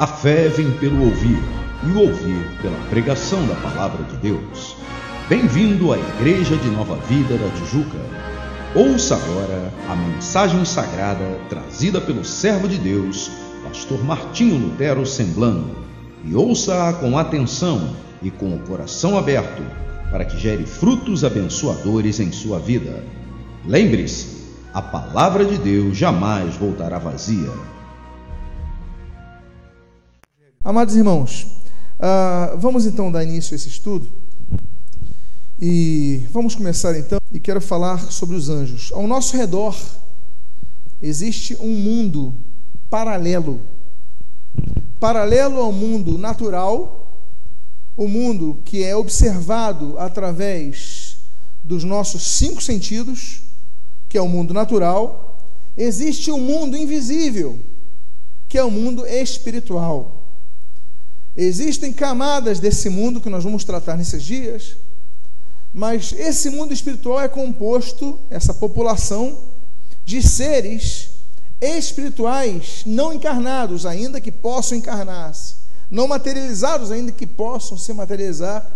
A fé vem pelo ouvir, e o ouvir pela pregação da palavra de Deus. Bem-vindo à Igreja de Nova Vida da Tijuca. Ouça agora a mensagem sagrada trazida pelo servo de Deus, pastor Martinho Lutero Semblano, e ouça-a com atenção e com o coração aberto, para que gere frutos abençoadores em sua vida. Lembre-se, a palavra de Deus jamais voltará vazia. Amados irmãos, uh, vamos então dar início a esse estudo. E vamos começar então, e quero falar sobre os anjos. Ao nosso redor existe um mundo paralelo. Paralelo ao mundo natural, o mundo que é observado através dos nossos cinco sentidos, que é o mundo natural, existe um mundo invisível, que é o mundo espiritual. Existem camadas desse mundo que nós vamos tratar nesses dias, mas esse mundo espiritual é composto, essa população, de seres espirituais não encarnados, ainda que possam encarnar-se, não materializados, ainda que possam se materializar,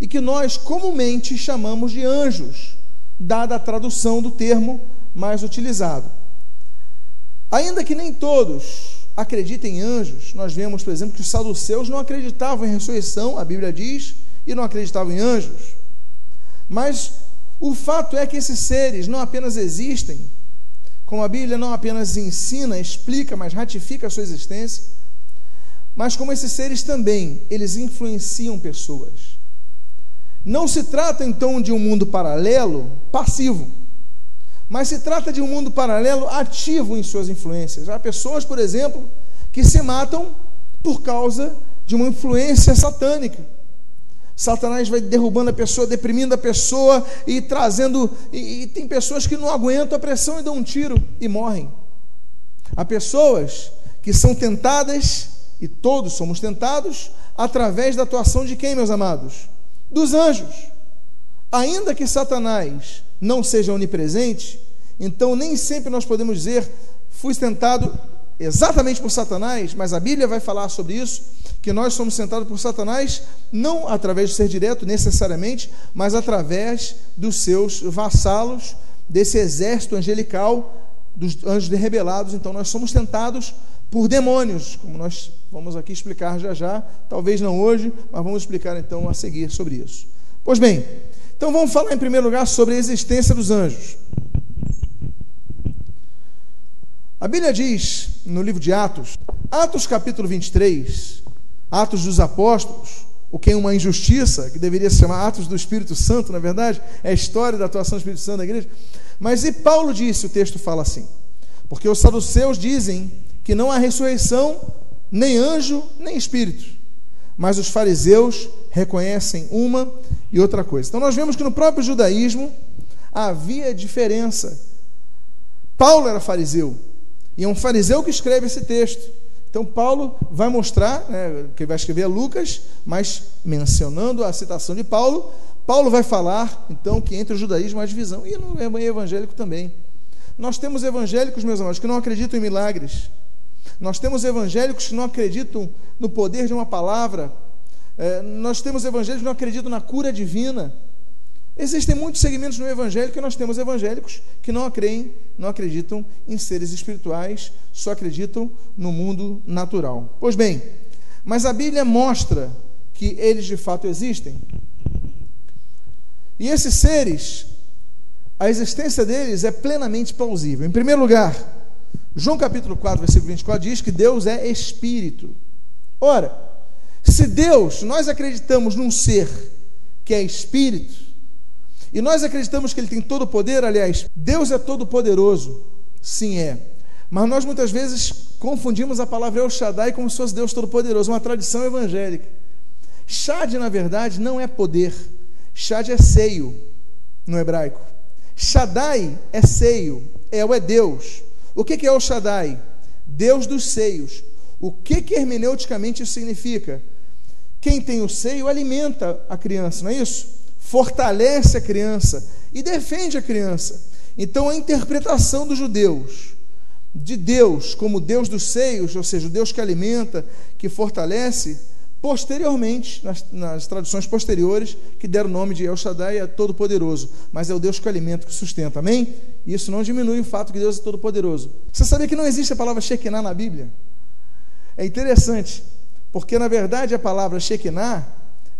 e que nós comumente chamamos de anjos, dada a tradução do termo mais utilizado. Ainda que nem todos acredita em anjos, nós vemos, por exemplo, que os saduceus não acreditavam em ressurreição, a Bíblia diz, e não acreditavam em anjos. Mas o fato é que esses seres não apenas existem, como a Bíblia não apenas ensina, explica, mas ratifica a sua existência, mas como esses seres também, eles influenciam pessoas. Não se trata então de um mundo paralelo passivo mas se trata de um mundo paralelo ativo em suas influências. Há pessoas, por exemplo, que se matam por causa de uma influência satânica. Satanás vai derrubando a pessoa, deprimindo a pessoa e trazendo. E, e, tem pessoas que não aguentam a pressão e dão um tiro e morrem. Há pessoas que são tentadas, e todos somos tentados, através da atuação de quem, meus amados? Dos anjos. Ainda que Satanás não seja onipresente, então nem sempre nós podemos dizer, fui tentado exatamente por Satanás, mas a Bíblia vai falar sobre isso, que nós somos tentados por Satanás, não através de ser direto necessariamente, mas através dos seus vassalos, desse exército angelical, dos anjos rebelados. Então nós somos tentados por demônios, como nós vamos aqui explicar já já, talvez não hoje, mas vamos explicar então a seguir sobre isso. Pois bem, então vamos falar em primeiro lugar sobre a existência dos anjos. A Bíblia diz no livro de Atos, Atos capítulo 23, Atos dos Apóstolos, o que é uma injustiça, que deveria se chamar Atos do Espírito Santo, na verdade, é a história da atuação do Espírito Santo na igreja. Mas e Paulo disse, o texto fala assim: porque os saduceus dizem que não há ressurreição, nem anjo, nem espírito mas os fariseus reconhecem uma e outra coisa. Então nós vemos que no próprio judaísmo havia diferença. Paulo era fariseu, e é um fariseu que escreve esse texto. Então Paulo vai mostrar, né, que vai escrever é Lucas, mas mencionando a citação de Paulo, Paulo vai falar então que entre o judaísmo há divisão, e no evangélico também. Nós temos evangélicos, meus amados, que não acreditam em milagres, nós temos evangélicos que não acreditam no poder de uma palavra. É, nós temos evangélicos que não acreditam na cura divina. Existem muitos segmentos no evangelho que nós temos evangélicos que não creem, não acreditam em seres espirituais, só acreditam no mundo natural. Pois bem, mas a Bíblia mostra que eles de fato existem. E esses seres, a existência deles é plenamente plausível. Em primeiro lugar, João capítulo 4, versículo 24 diz que Deus é espírito. Ora, se Deus, nós acreditamos num ser que é espírito, e nós acreditamos que ele tem todo o poder, aliás, Deus é todo poderoso. Sim, é. Mas nós muitas vezes confundimos a palavra El Shaddai como se fosse Deus todo-poderoso, uma tradição evangélica. Shad, na verdade, não é poder. Shad é seio no hebraico. Shaddai é seio, El é Deus. O que é o Shaddai? Deus dos seios. O que, que hermeneuticamente isso significa? Quem tem o seio alimenta a criança, não é isso? Fortalece a criança e defende a criança. Então, a interpretação dos judeus de Deus como Deus dos seios, ou seja, o Deus que alimenta, que fortalece, posteriormente, nas, nas traduções posteriores, que deram o nome de El Shaddai, é todo-poderoso, mas é o Deus que alimenta, que sustenta, amém? Isso não diminui o fato que Deus é todo-poderoso. Você sabia que não existe a palavra Shekinah na Bíblia? É interessante, porque na verdade a palavra Shekinah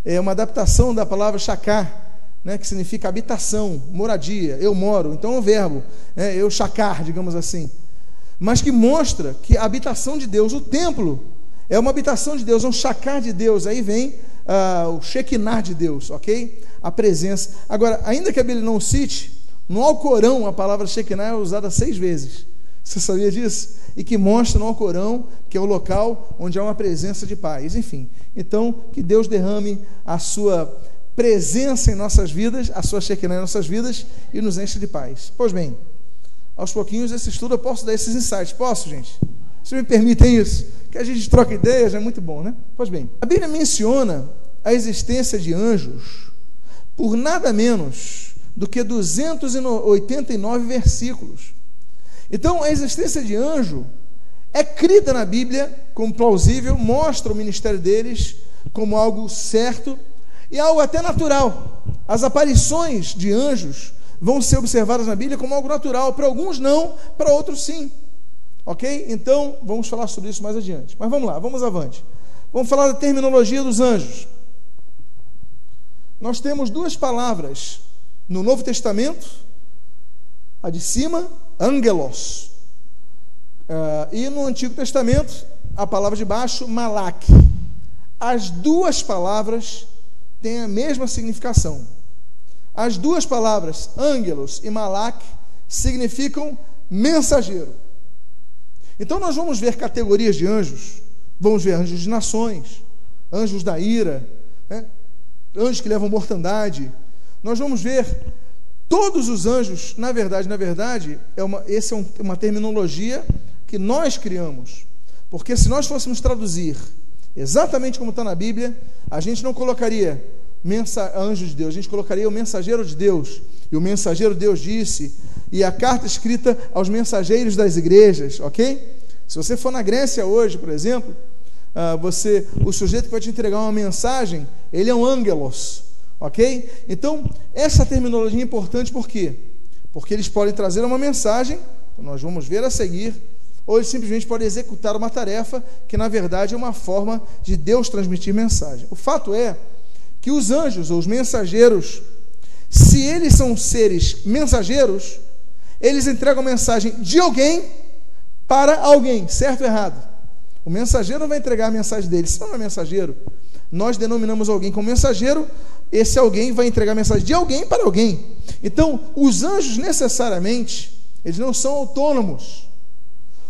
é uma adaptação da palavra Shakar, né, que significa habitação, moradia, eu moro. Então é um verbo, né, eu chacar, digamos assim. Mas que mostra que a habitação de Deus, o templo, é uma habitação de Deus, é um chacar de Deus. Aí vem uh, o Shekinah de Deus, ok? A presença. Agora, ainda que a Bíblia não cite, no Alcorão a palavra Shekinah é usada seis vezes. Você sabia disso? E que mostra no Alcorão que é o local onde há uma presença de paz. Enfim, então que Deus derrame a sua presença em nossas vidas, a sua Shekinah em nossas vidas e nos enche de paz. Pois bem, aos pouquinhos esse estudo eu posso dar esses insights. Posso, gente? Se me permitem isso, que a gente troca ideias, é muito bom, né? Pois bem, a Bíblia menciona a existência de anjos por nada menos do que 289 versículos. Então, a existência de anjo é crida na Bíblia como plausível, mostra o ministério deles como algo certo e algo até natural. As aparições de anjos vão ser observadas na Bíblia como algo natural. Para alguns, não, para outros, sim. Ok? Então, vamos falar sobre isso mais adiante. Mas vamos lá, vamos avante. Vamos falar da terminologia dos anjos. Nós temos duas palavras no Novo Testamento, a de cima, angelos, uh, e no Antigo Testamento, a palavra de baixo, malak. As duas palavras têm a mesma significação. As duas palavras, ângelos e malak, significam mensageiro. Então nós vamos ver categorias de anjos. Vamos ver anjos de nações, anjos da ira, né? anjos que levam mortandade. Nós vamos ver todos os anjos, na verdade, na verdade, é uma, essa é um, uma terminologia que nós criamos. Porque se nós fôssemos traduzir exatamente como está na Bíblia, a gente não colocaria mensa, anjo de Deus, a gente colocaria o mensageiro de Deus. E o mensageiro de Deus disse, e a carta escrita aos mensageiros das igrejas, ok? Se você for na Grécia hoje, por exemplo, uh, você, o sujeito que vai te entregar uma mensagem, ele é um ângelos, ok? Então, essa terminologia é importante por quê? Porque eles podem trazer uma mensagem, nós vamos ver a seguir, ou eles simplesmente podem executar uma tarefa que, na verdade, é uma forma de Deus transmitir mensagem. O fato é que os anjos, ou os mensageiros, se eles são seres mensageiros, eles entregam mensagem de alguém para alguém, certo ou errado? O mensageiro vai entregar a mensagem dele, se não é mensageiro. Nós denominamos alguém como mensageiro, esse alguém vai entregar a mensagem de alguém para alguém. Então, os anjos necessariamente, eles não são autônomos.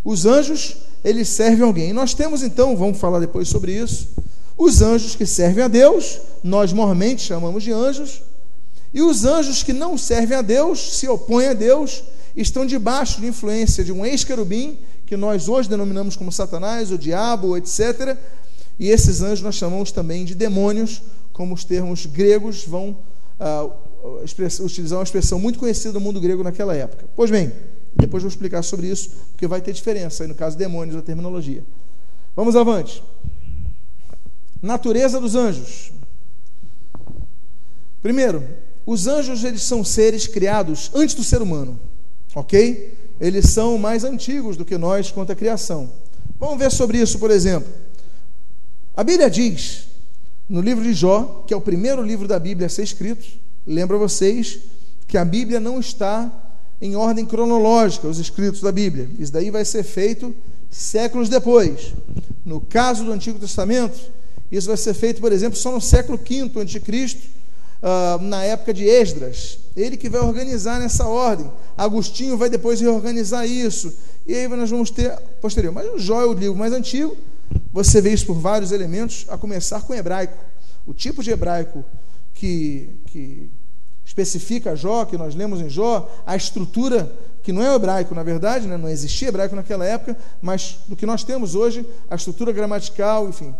Os anjos, eles servem alguém. E nós temos então, vamos falar depois sobre isso, os anjos que servem a Deus, nós mormente chamamos de anjos, e os anjos que não servem a Deus, se opõem a Deus, estão debaixo de influência de um ex-querubim, que nós hoje denominamos como Satanás, o diabo, etc. E esses anjos nós chamamos também de demônios, como os termos gregos vão ah, utilizar uma expressão muito conhecida no mundo grego naquela época. Pois bem, depois vou explicar sobre isso, porque vai ter diferença aí no caso demônios da terminologia. Vamos avante. Natureza dos anjos. Primeiro, os anjos eles são seres criados antes do ser humano, ok? Eles são mais antigos do que nós quanto à criação. Vamos ver sobre isso, por exemplo. A Bíblia diz, no livro de Jó, que é o primeiro livro da Bíblia a ser escrito, lembra vocês que a Bíblia não está em ordem cronológica os escritos da Bíblia. Isso daí vai ser feito séculos depois. No caso do Antigo Testamento, isso vai ser feito, por exemplo, só no século V a.C., uh, na época de Esdras. Ele que vai organizar nessa ordem. Agostinho vai depois reorganizar isso. E aí nós vamos ter posterior. Mas o Jó é o livro mais antigo. Você vê isso por vários elementos, a começar com o hebraico. O tipo de hebraico que, que especifica Jó, que nós lemos em Jó, a estrutura, que não é hebraico, na verdade, né? não existia hebraico naquela época, mas do que nós temos hoje, a estrutura gramatical, enfim,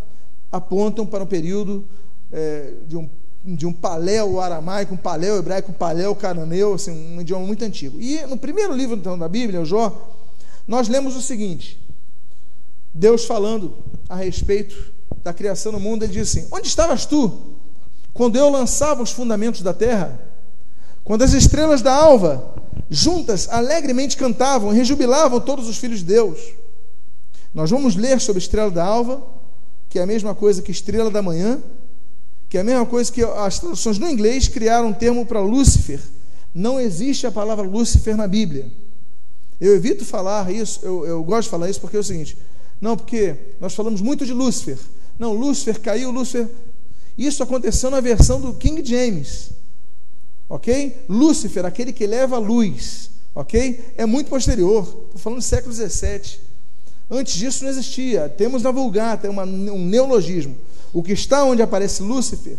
apontam para um período é, de um de um paléu aramaico, um paléu hebraico, um paléu cananeu, assim, um idioma muito antigo. E no primeiro livro então da Bíblia, Jó, Nós lemos o seguinte: Deus falando a respeito da criação do mundo, ele diz assim: Onde estavas tu quando eu lançava os fundamentos da terra? Quando as estrelas da alva, juntas, alegremente cantavam e rejubilavam todos os filhos de Deus. Nós vamos ler sobre estrela da alva, que é a mesma coisa que estrela da manhã, que é a mesma coisa que as traduções no inglês criaram um termo para Lúcifer. Não existe a palavra Lúcifer na Bíblia. Eu evito falar isso, eu, eu gosto de falar isso porque é o seguinte: não, porque nós falamos muito de Lúcifer. Não, Lúcifer caiu, Lúcifer. Isso aconteceu na versão do King James. Ok? Lúcifer, aquele que leva a luz. Ok? É muito posterior. Estou falando do século XVII. Antes disso não existia. Temos na Vulgata uma, um neologismo. O que está onde aparece Lúcifer,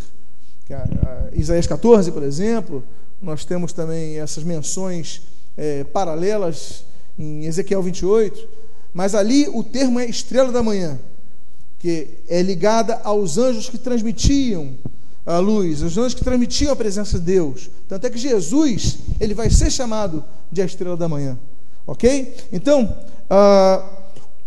é a, a Isaías 14, por exemplo, nós temos também essas menções é, paralelas em Ezequiel 28, mas ali o termo é estrela da manhã, que é ligada aos anjos que transmitiam a luz, os anjos que transmitiam a presença de Deus. Tanto é que Jesus, ele vai ser chamado de a estrela da manhã. Ok? Então, uh,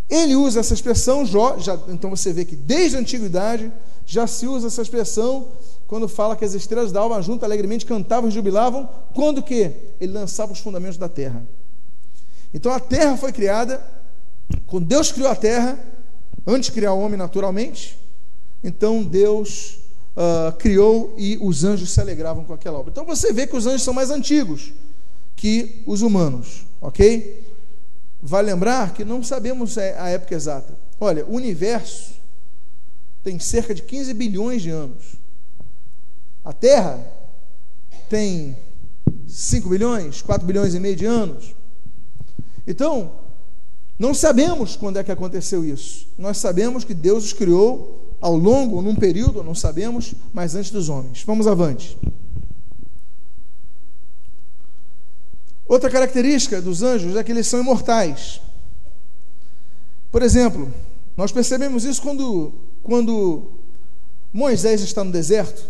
ele usa essa expressão, Jó, já, então você vê que desde a antiguidade já se usa essa expressão quando fala que as estrelas da alma junto alegremente cantavam e jubilavam, quando que? Ele lançava os fundamentos da terra. Então a terra foi criada, quando Deus criou a terra, antes de criar o homem naturalmente, então Deus uh, criou e os anjos se alegravam com aquela obra. Então você vê que os anjos são mais antigos que os humanos, ok? Vai lembrar que não sabemos é, a época exata. Olha, o universo tem cerca de 15 bilhões de anos. A Terra tem 5 bilhões, 4 bilhões e meio de anos. Então, não sabemos quando é que aconteceu isso. Nós sabemos que Deus os criou ao longo, num período, não sabemos, mas antes dos homens. Vamos avante. Outra característica dos anjos é que eles são imortais. Por exemplo, nós percebemos isso quando, quando Moisés está no deserto,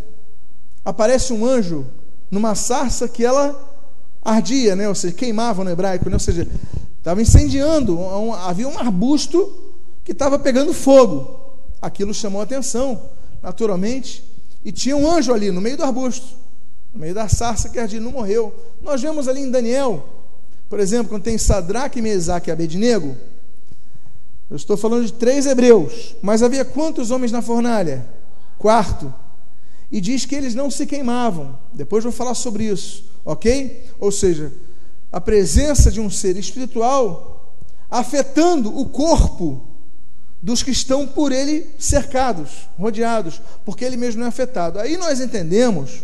aparece um anjo numa sarça que ela ardia, né? ou seja, queimava no hebraico, né? ou seja, estava incendiando, um, havia um arbusto que estava pegando fogo. Aquilo chamou atenção, naturalmente, e tinha um anjo ali no meio do arbusto no meio da sarça que ardia, não morreu. Nós vemos ali em Daniel, por exemplo, quando tem Sadraque, Mesaque e Abednego, eu estou falando de três hebreus, mas havia quantos homens na fornalha? Quarto. E diz que eles não se queimavam. Depois vou falar sobre isso, ok? Ou seja, a presença de um ser espiritual afetando o corpo dos que estão por ele cercados, rodeados, porque ele mesmo não é afetado. Aí nós entendemos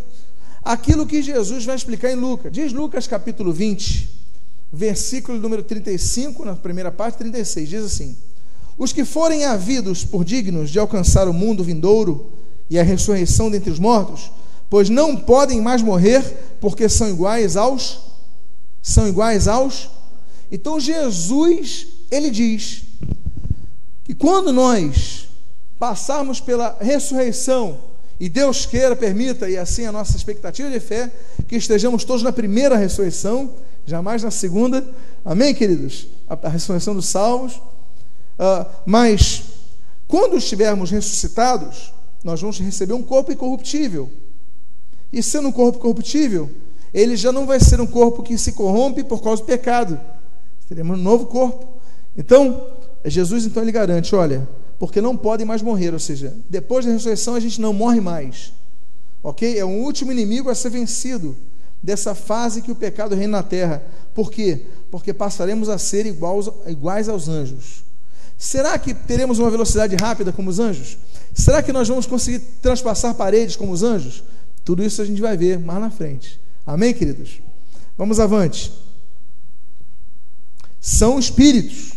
aquilo que Jesus vai explicar em Lucas. Diz Lucas capítulo 20, versículo número 35, na primeira parte, 36, diz assim: Os que forem havidos por dignos de alcançar o mundo vindouro e a ressurreição dentre os mortos, pois não podem mais morrer, porque são iguais aos são iguais aos Então Jesus, ele diz que quando nós passarmos pela ressurreição e Deus queira, permita, e assim a nossa expectativa de fé, que estejamos todos na primeira ressurreição, jamais na segunda. Amém, queridos? A, a ressurreição dos salvos. Uh, mas, quando estivermos ressuscitados, nós vamos receber um corpo incorruptível. E sendo um corpo corruptível, ele já não vai ser um corpo que se corrompe por causa do pecado. Teremos um novo corpo. Então, Jesus então ele garante, olha, porque não podem mais morrer, ou seja, depois da ressurreição a gente não morre mais. Ok? É um último inimigo a ser vencido dessa fase que o pecado reina na terra. Por quê? Porque passaremos a ser iguais, iguais aos anjos. Será que teremos uma velocidade rápida como os anjos? Será que nós vamos conseguir transpassar paredes como os anjos? Tudo isso a gente vai ver mais na frente. Amém, queridos? Vamos avante. São espíritos.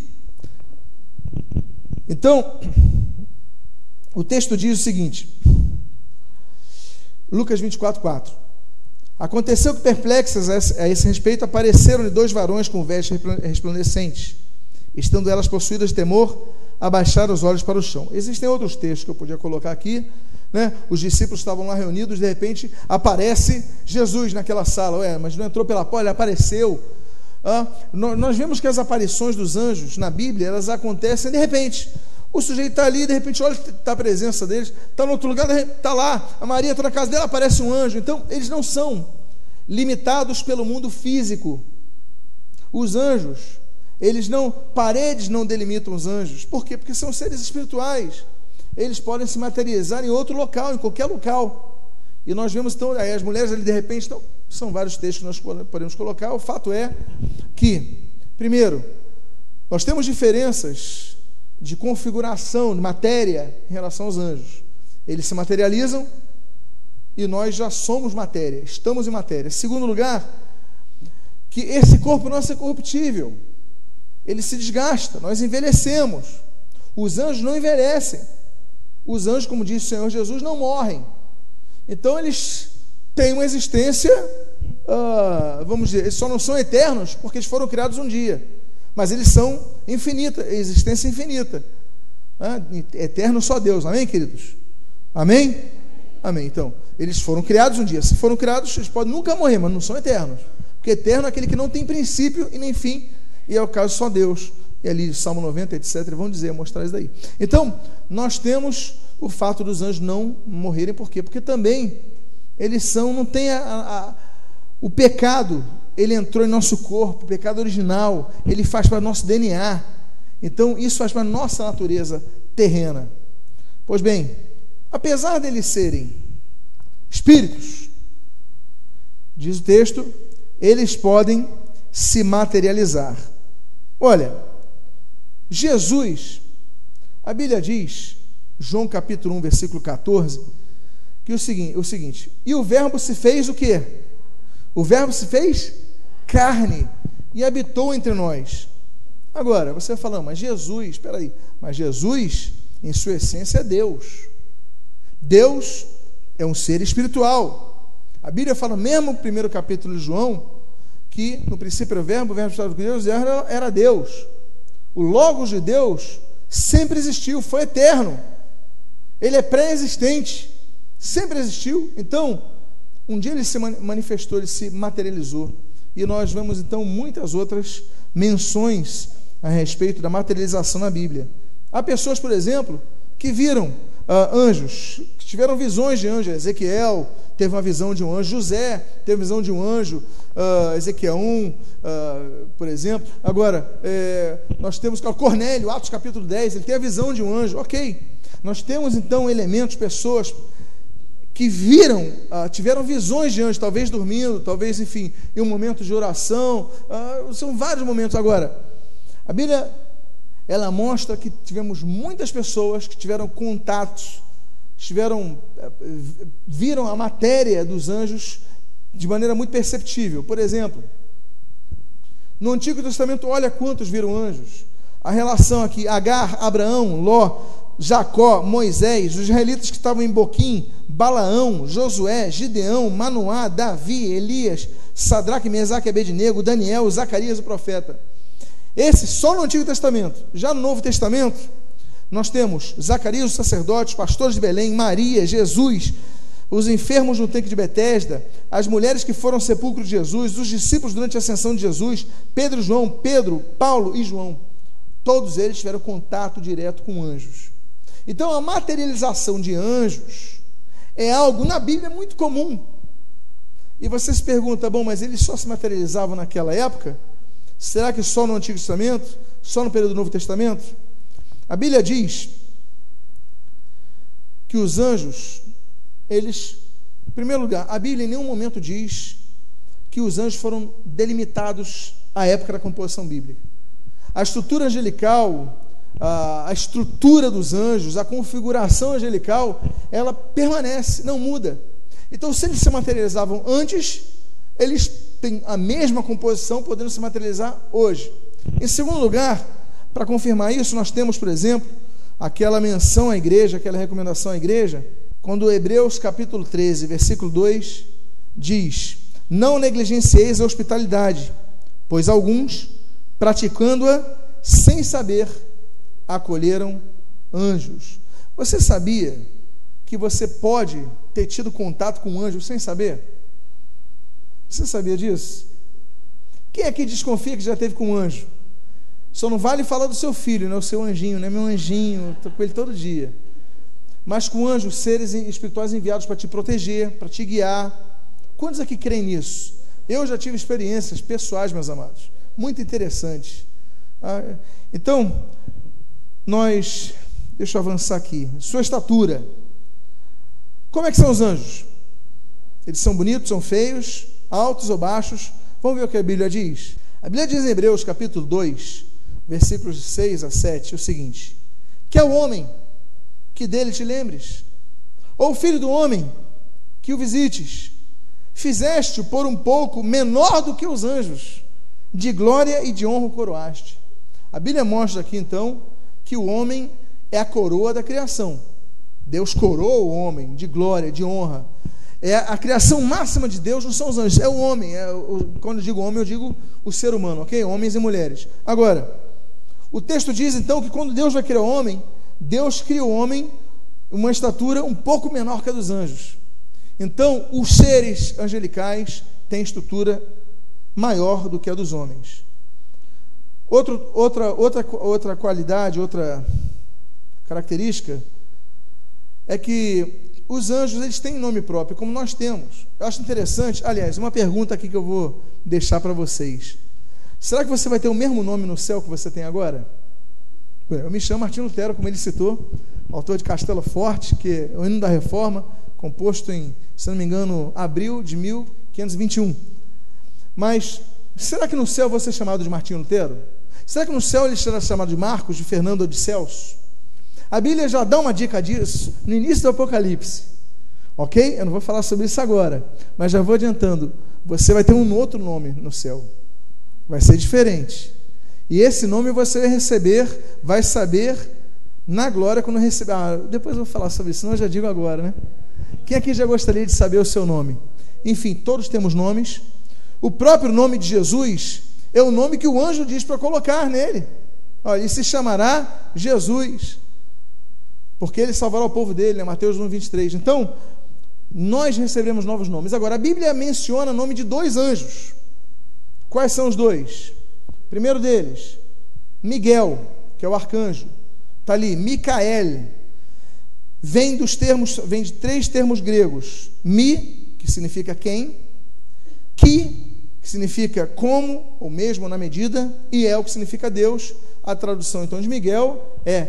Então, o texto diz o seguinte: Lucas 24, 4. Aconteceu que perplexas a esse respeito apareceram-lhe dois varões com vestes resplandecentes. Estando elas possuídas de temor, abaixaram os olhos para o chão. Existem outros textos que eu podia colocar aqui. Né? Os discípulos estavam lá reunidos, de repente aparece Jesus naquela sala. Ué, mas não entrou pela porta, ele apareceu. Ah, nós vemos que as aparições dos anjos na Bíblia, elas acontecem de repente. O sujeito está ali, de repente, olha, está a presença deles, está no outro lugar, está lá, a Maria está na casa dela, aparece um anjo. Então, eles não são limitados pelo mundo físico. Os anjos, eles não, paredes não delimitam os anjos. Por quê? Porque são seres espirituais. Eles podem se materializar em outro local, em qualquer local. E nós vemos, então, aí as mulheres ali, de repente, estão, são vários textos que nós podemos colocar. O fato é que, primeiro, nós temos diferenças de configuração, de matéria em relação aos anjos. Eles se materializam e nós já somos matéria, estamos em matéria. Segundo lugar, que esse corpo nosso é corruptível, ele se desgasta, nós envelhecemos. Os anjos não envelhecem. Os anjos, como disse o Senhor Jesus, não morrem. Então eles têm uma existência, uh, vamos dizer, eles só não são eternos porque eles foram criados um dia mas eles são infinita, existência infinita. Ah, eterno só Deus, amém, queridos? Amém? Amém. Então, eles foram criados um dia. Se foram criados, eles podem nunca morrer, mas não são eternos. Porque eterno é aquele que não tem princípio e nem fim, e é o caso só Deus. E ali, Salmo 90, etc., vão dizer, mostrar isso daí. Então, nós temos o fato dos anjos não morrerem, por quê? Porque também eles são, não tem a, a, o pecado ele entrou em nosso corpo, o pecado original, ele faz para nosso DNA. Então, isso faz para nossa natureza terrena. Pois bem, apesar deles serem espíritos, diz o texto, eles podem se materializar. Olha, Jesus, a Bíblia diz, João capítulo 1, versículo 14, que o seguinte, o seguinte: "E o verbo se fez o quê? O verbo se fez carne e habitou entre nós. Agora, você fala, mas Jesus, espera aí, mas Jesus, em sua essência, é Deus. Deus é um ser espiritual. A Bíblia fala, mesmo no primeiro capítulo de João, que no princípio era o verbo, o verbo estava com Deus, era, era Deus. O Logos de Deus sempre existiu, foi eterno. Ele é pré-existente, sempre existiu. Então, um dia ele se manifestou, ele se materializou. E nós vemos então muitas outras menções a respeito da materialização na Bíblia. Há pessoas, por exemplo, que viram uh, anjos, que tiveram visões de anjos. Ezequiel teve uma visão de um anjo, José teve uma visão de um anjo, uh, Ezequiel 1, uh, por exemplo. Agora, é, nós temos Cornélio, Atos capítulo 10, ele tem a visão de um anjo. Ok. Nós temos então elementos, pessoas que viram, ah, tiveram visões de anjos, talvez dormindo, talvez, enfim, em um momento de oração. Ah, são vários momentos. Agora, a Bíblia, ela mostra que tivemos muitas pessoas que tiveram contatos, tiveram, eh, viram a matéria dos anjos de maneira muito perceptível. Por exemplo, no Antigo Testamento, olha quantos viram anjos. A relação aqui, Agar, Abraão, Ló, Jacó, Moisés, os israelitas que estavam em Boquim, Balaão, Josué, Gideão, Manoá, Davi, Elias, Sadraque, Mesaque, Abednego, Daniel, Zacarias, o profeta. Esse só no Antigo Testamento. Já no Novo Testamento, nós temos Zacarias, os pastores de Belém, Maria, Jesus, os enfermos no tanque de Betesda, as mulheres que foram ao sepulcro de Jesus, os discípulos durante a ascensão de Jesus, Pedro, João, Pedro, Paulo e João. Todos eles tiveram contato direto com anjos. Então, a materialização de anjos é algo na Bíblia muito comum. E você se pergunta, bom, mas eles só se materializavam naquela época? Será que só no Antigo Testamento? Só no período do Novo Testamento? A Bíblia diz que os anjos, eles, em primeiro lugar, a Bíblia em nenhum momento diz que os anjos foram delimitados à época da composição bíblica. A estrutura angelical a, estrutura dos anjos, a configuração angelical, ela permanece, não muda. Então, se eles se materializavam antes, eles têm a mesma composição, podendo se materializar hoje. Em segundo lugar, para confirmar isso, nós temos, por exemplo, aquela menção à igreja, aquela recomendação à igreja, quando Hebreus capítulo 13, versículo 2 diz: Não negligencieis a hospitalidade, pois alguns, praticando-a sem saber, acolheram anjos. Você sabia que você pode ter tido contato com um anjo sem saber? Você sabia disso? Quem aqui desconfia que já teve com um anjo? Só não vale falar do seu filho, né? o seu anjinho, né? meu anjinho, estou com ele todo dia. Mas com anjos, seres espirituais enviados para te proteger, para te guiar. Quantos aqui creem nisso? Eu já tive experiências pessoais, meus amados, muito interessantes. Ah, então, nós, deixa eu avançar aqui. Sua estatura. Como é que são os anjos? Eles são bonitos, são feios, altos ou baixos? Vamos ver o que a Bíblia diz. A Bíblia diz em Hebreus, capítulo 2, versículos de 6 a 7, o seguinte: Que é o homem que dele te lembres, ou o filho do homem que o visites. Fizeste-o por um pouco menor do que os anjos, de glória e de honra o coroaste. A Bíblia mostra aqui então que o homem é a coroa da criação. Deus coroa o homem de glória, de honra. É a criação máxima de Deus não são os anjos, é o homem. É o, quando eu digo homem, eu digo o ser humano, ok? Homens e mulheres. Agora, o texto diz então que quando Deus vai criar o homem, Deus cria o homem uma estatura um pouco menor que a dos anjos. Então, os seres angelicais têm estrutura maior do que a dos homens. Outro, outra, outra, outra qualidade, outra característica é que os anjos eles têm nome próprio, como nós temos. Eu acho interessante, aliás, uma pergunta aqui que eu vou deixar para vocês. Será que você vai ter o mesmo nome no céu que você tem agora? Eu me chamo Martinho Lutero, como ele citou, autor de Castelo Forte, que é o hino da reforma, composto em, se não me engano, abril de 1521. Mas será que no céu você é chamado de Martinho Lutero? Será que no céu ele será chamado de Marcos, de Fernando ou de Celso? A Bíblia já dá uma dica disso no início do Apocalipse. Ok? Eu não vou falar sobre isso agora, mas já vou adiantando. Você vai ter um outro nome no céu. Vai ser diferente. E esse nome você vai receber, vai saber na glória quando receber. Ah, depois eu vou falar sobre isso, senão eu já digo agora, né? Quem aqui já gostaria de saber o seu nome? Enfim, todos temos nomes. O próprio nome de Jesus é o nome que o anjo diz para colocar nele. Olha, ele se chamará Jesus porque ele salvará o povo dele, né? Mateus 1, 23. Então, nós recebemos novos nomes. Agora, a Bíblia menciona o nome de dois anjos. Quais são os dois? primeiro deles, Miguel, que é o arcanjo. Está ali, Micael. Vem dos termos, vem de três termos gregos. Mi, que significa quem, Ki, que significa como, ou mesmo na medida, e El, que significa Deus. A tradução então de Miguel é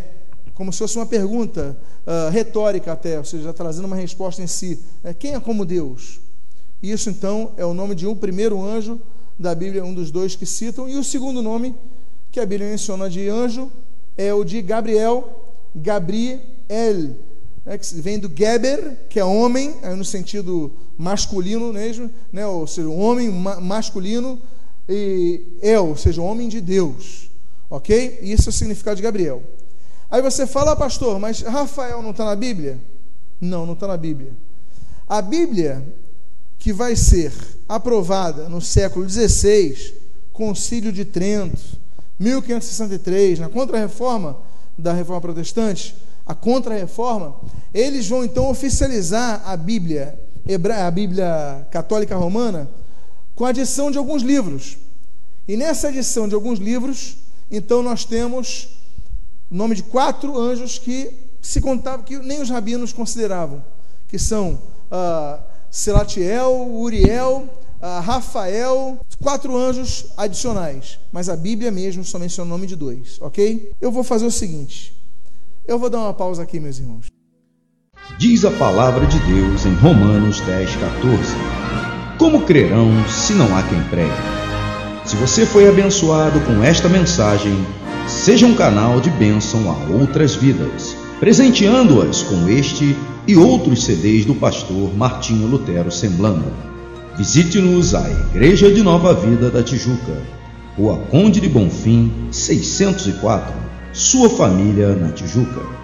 como se fosse uma pergunta uh, retórica até, ou seja, trazendo uma resposta em si. Né? Quem é como Deus? Isso então é o nome de um primeiro anjo da Bíblia, um dos dois que citam, e o segundo nome que a Bíblia menciona de anjo é o de Gabriel, Gabriel, né, que vem do Geber, que é homem, no sentido masculino mesmo, né, ou seja, homem ma masculino, e El, ou seja, homem de Deus. Ok? Esse é o significado de Gabriel. Aí você fala, pastor, mas Rafael não está na Bíblia? Não, não está na Bíblia. A Bíblia que vai ser aprovada no século XVI, Concílio de Trento, 1563, na Contra-Reforma da Reforma Protestante, a Contra-Reforma, eles vão então oficializar a Bíblia, a Bíblia Católica Romana, com a adição de alguns livros. E nessa adição de alguns livros, então nós temos o nome de quatro anjos que se contava que nem os rabinos consideravam, que são uh, Selatiel, Uriel, uh, Rafael, quatro anjos adicionais, mas a Bíblia mesmo só menciona o nome de dois, ok? Eu vou fazer o seguinte, eu vou dar uma pausa aqui, meus irmãos. Diz a palavra de Deus em Romanos 10, 14: Como crerão se não há quem pregue? Se você foi abençoado com esta mensagem, seja um canal de bênção a outras vidas, presenteando-as com este e outros CDs do pastor Martinho Lutero Semblando. Visite-nos à Igreja de Nova Vida da Tijuca, Rua Conde de Bonfim, 604, sua família na Tijuca.